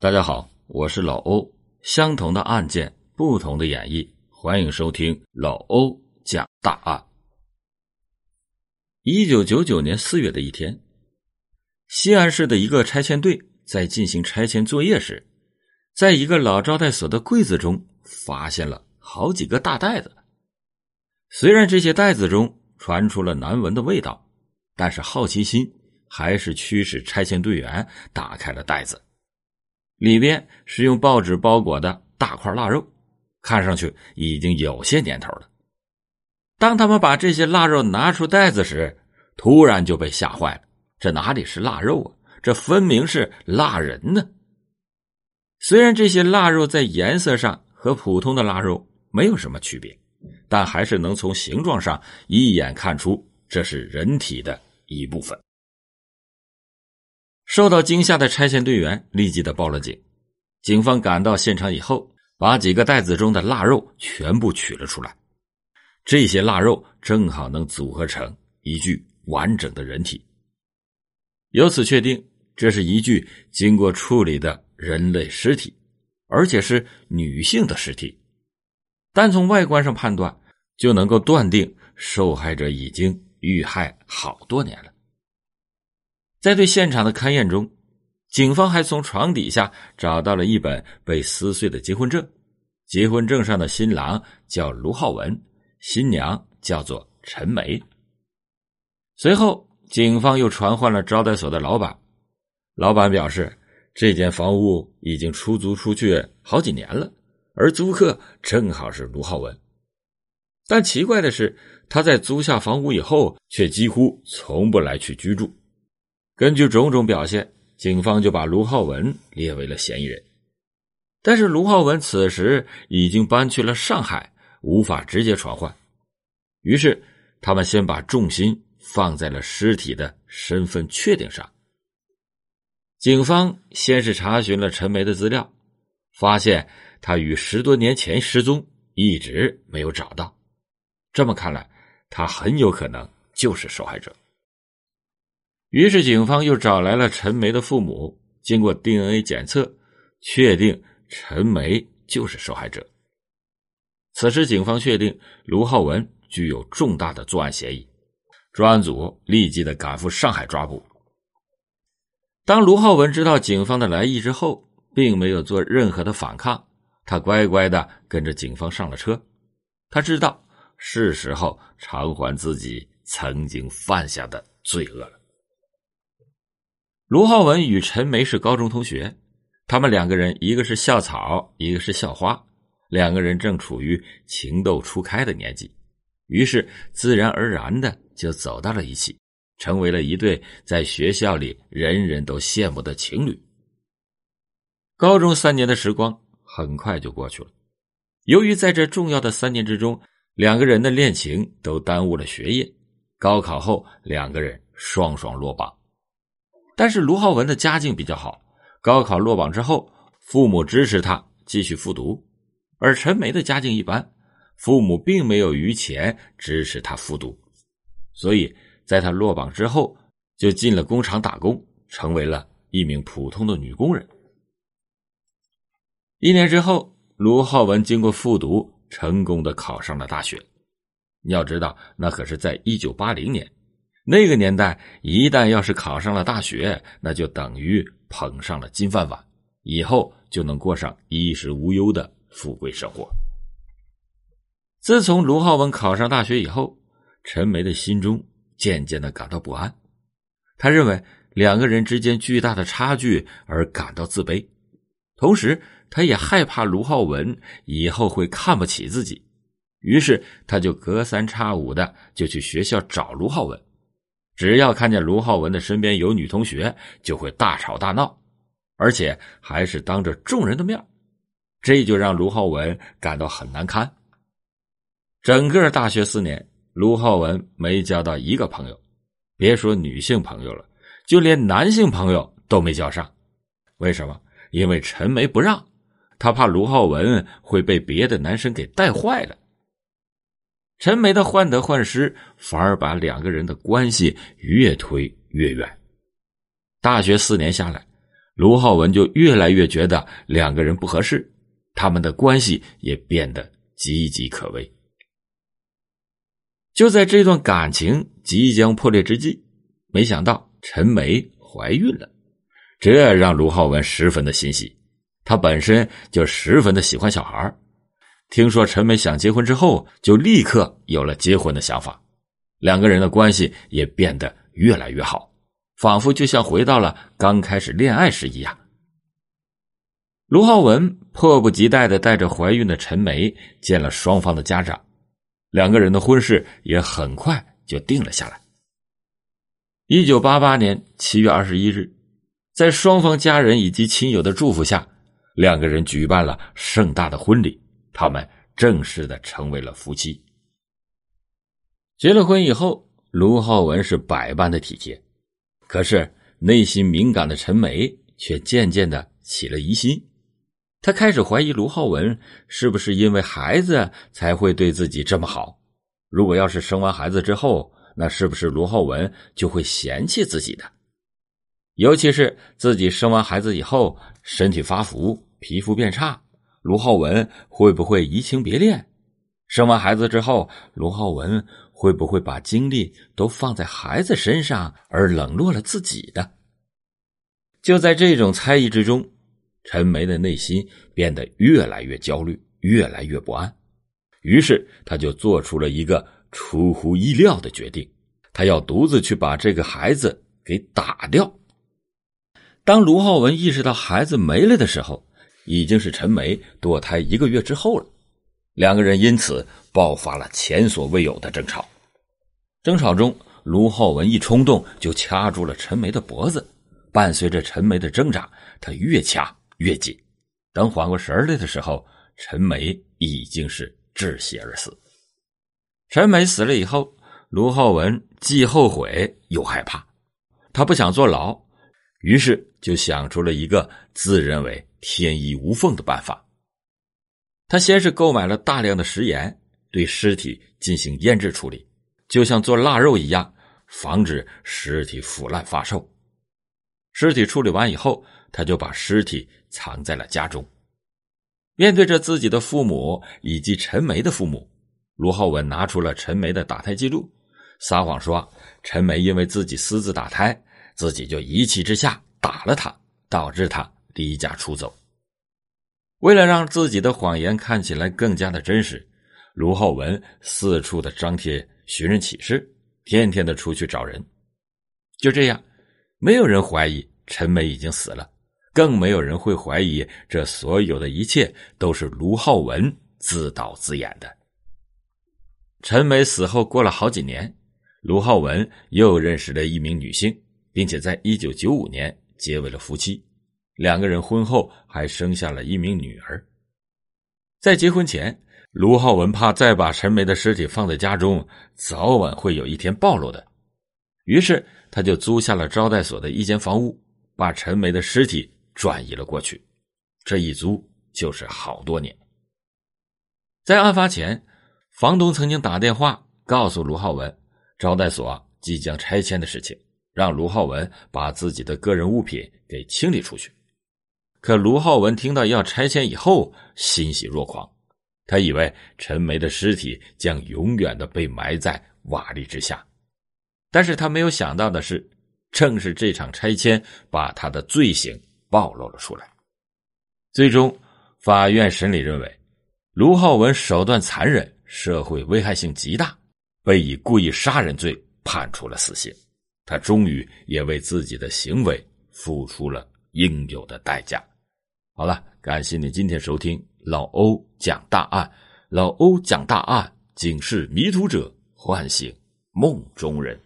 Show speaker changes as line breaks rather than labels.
大家好，我是老欧。相同的案件，不同的演绎，欢迎收听老欧讲大案。一九九九年四月的一天，西安市的一个拆迁队在进行拆迁作业时，在一个老招待所的柜子中发现了好几个大袋子。虽然这些袋子中传出了难闻的味道，但是好奇心还是驱使拆迁队员打开了袋子。里边是用报纸包裹的大块腊肉，看上去已经有些年头了。当他们把这些腊肉拿出袋子时，突然就被吓坏了。这哪里是腊肉啊？这分明是腊人呢！虽然这些腊肉在颜色上和普通的腊肉没有什么区别，但还是能从形状上一眼看出这是人体的一部分。受到惊吓的拆迁队员立即的报了警，警方赶到现场以后，把几个袋子中的腊肉全部取了出来。这些腊肉正好能组合成一具完整的人体，由此确定这是一具经过处理的人类尸体，而且是女性的尸体。单从外观上判断，就能够断定受害者已经遇害好多年了。在对现场的勘验中，警方还从床底下找到了一本被撕碎的结婚证。结婚证上的新郎叫卢浩文，新娘叫做陈梅。随后，警方又传唤了招待所的老板。老板表示，这间房屋已经出租出去好几年了，而租客正好是卢浩文。但奇怪的是，他在租下房屋以后，却几乎从不来去居住。根据种种表现，警方就把卢浩文列为了嫌疑人。但是卢浩文此时已经搬去了上海，无法直接传唤。于是他们先把重心放在了尸体的身份确定上。警方先是查询了陈梅的资料，发现她于十多年前失踪，一直没有找到。这么看来，她很有可能就是受害者。于是，警方又找来了陈梅的父母，经过 DNA 检测，确定陈梅就是受害者。此时，警方确定卢浩文具有重大的作案嫌疑，专案组立即的赶赴上海抓捕。当卢浩文知道警方的来意之后，并没有做任何的反抗，他乖乖的跟着警方上了车。他知道是时候偿还自己曾经犯下的罪恶了。卢浩文与陈梅是高中同学，他们两个人一个是校草，一个是校花，两个人正处于情窦初开的年纪，于是自然而然的就走到了一起，成为了一对在学校里人人都羡慕的情侣。高中三年的时光很快就过去了，由于在这重要的三年之中，两个人的恋情都耽误了学业，高考后两个人双双落榜。但是卢浩文的家境比较好，高考落榜之后，父母支持他继续复读；而陈梅的家境一般，父母并没有余钱支持他复读，所以在他落榜之后，就进了工厂打工，成为了一名普通的女工人。一年之后，卢浩文经过复读，成功的考上了大学。你要知道，那可是在一九八零年。那个年代，一旦要是考上了大学，那就等于捧上了金饭碗，以后就能过上衣食无忧的富贵生活。自从卢浩文考上大学以后，陈梅的心中渐渐的感到不安，他认为两个人之间巨大的差距而感到自卑，同时他也害怕卢浩文以后会看不起自己，于是他就隔三差五的就去学校找卢浩文。只要看见卢浩文的身边有女同学，就会大吵大闹，而且还是当着众人的面，这就让卢浩文感到很难堪。整个大学四年，卢浩文没交到一个朋友，别说女性朋友了，就连男性朋友都没交上。为什么？因为陈梅不让，他怕卢浩文会被别的男生给带坏了。陈梅的患得患失，反而把两个人的关系越推越远。大学四年下来，卢浩文就越来越觉得两个人不合适，他们的关系也变得岌岌可危。就在这段感情即将破裂之际，没想到陈梅怀孕了，这让卢浩文十分的欣喜。他本身就十分的喜欢小孩听说陈梅想结婚之后，就立刻有了结婚的想法。两个人的关系也变得越来越好，仿佛就像回到了刚开始恋爱时一样。卢浩文迫不及待的带着怀孕的陈梅见了双方的家长。两个人的婚事也很快就定了下来。一九八八年七月二十一日，在双方家人以及亲友的祝福下，两个人举办了盛大的婚礼，他们正式的成为了夫妻。结了婚以后，卢浩文是百般的体贴，可是内心敏感的陈梅却渐渐的起了疑心。她开始怀疑卢浩文是不是因为孩子才会对自己这么好？如果要是生完孩子之后，那是不是卢浩文就会嫌弃自己的？尤其是自己生完孩子以后，身体发福，皮肤变差，卢浩文会不会移情别恋？生完孩子之后，卢浩文会不会把精力都放在孩子身上，而冷落了自己的？就在这种猜疑之中。陈梅的内心变得越来越焦虑，越来越不安，于是他就做出了一个出乎意料的决定：他要独自去把这个孩子给打掉。当卢浩文意识到孩子没了的时候，已经是陈梅堕胎一个月之后了。两个人因此爆发了前所未有的争吵。争吵中，卢浩文一冲动就掐住了陈梅的脖子，伴随着陈梅的挣扎，他越掐。越紧，等缓过神来的时候，陈梅已经是窒息而死。陈梅死了以后，卢浩文既后悔又害怕，他不想坐牢，于是就想出了一个自认为天衣无缝的办法。他先是购买了大量的食盐，对尸体进行腌制处理，就像做腊肉一样，防止尸体腐烂发臭。尸体处理完以后，他就把尸体。藏在了家中。面对着自己的父母以及陈梅的父母，卢浩文拿出了陈梅的打胎记录，撒谎说陈梅因为自己私自打胎，自己就一气之下打了他，导致他离家出走。为了让自己的谎言看起来更加的真实，卢浩文四处的张贴寻人启事，天天的出去找人。就这样，没有人怀疑陈梅已经死了。更没有人会怀疑，这所有的一切都是卢浩文自导自演的。陈梅死后过了好几年，卢浩文又认识了一名女性，并且在一九九五年结为了夫妻。两个人婚后还生下了一名女儿。在结婚前，卢浩文怕再把陈梅的尸体放在家中，早晚会有一天暴露的，于是他就租下了招待所的一间房屋，把陈梅的尸体。转移了过去，这一租就是好多年。在案发前，房东曾经打电话告诉卢浩文，招待所即将拆迁的事情，让卢浩文把自己的个人物品给清理出去。可卢浩文听到要拆迁以后，欣喜若狂，他以为陈梅的尸体将永远的被埋在瓦砾之下，但是他没有想到的是，正是这场拆迁把他的罪行。暴露了出来。最终，法院审理认为，卢浩文手段残忍，社会危害性极大，被以故意杀人罪判处了死刑。他终于也为自己的行为付出了应有的代价。好了，感谢你今天收听老欧讲大案。老欧讲大案，警示迷途者，唤醒梦中人。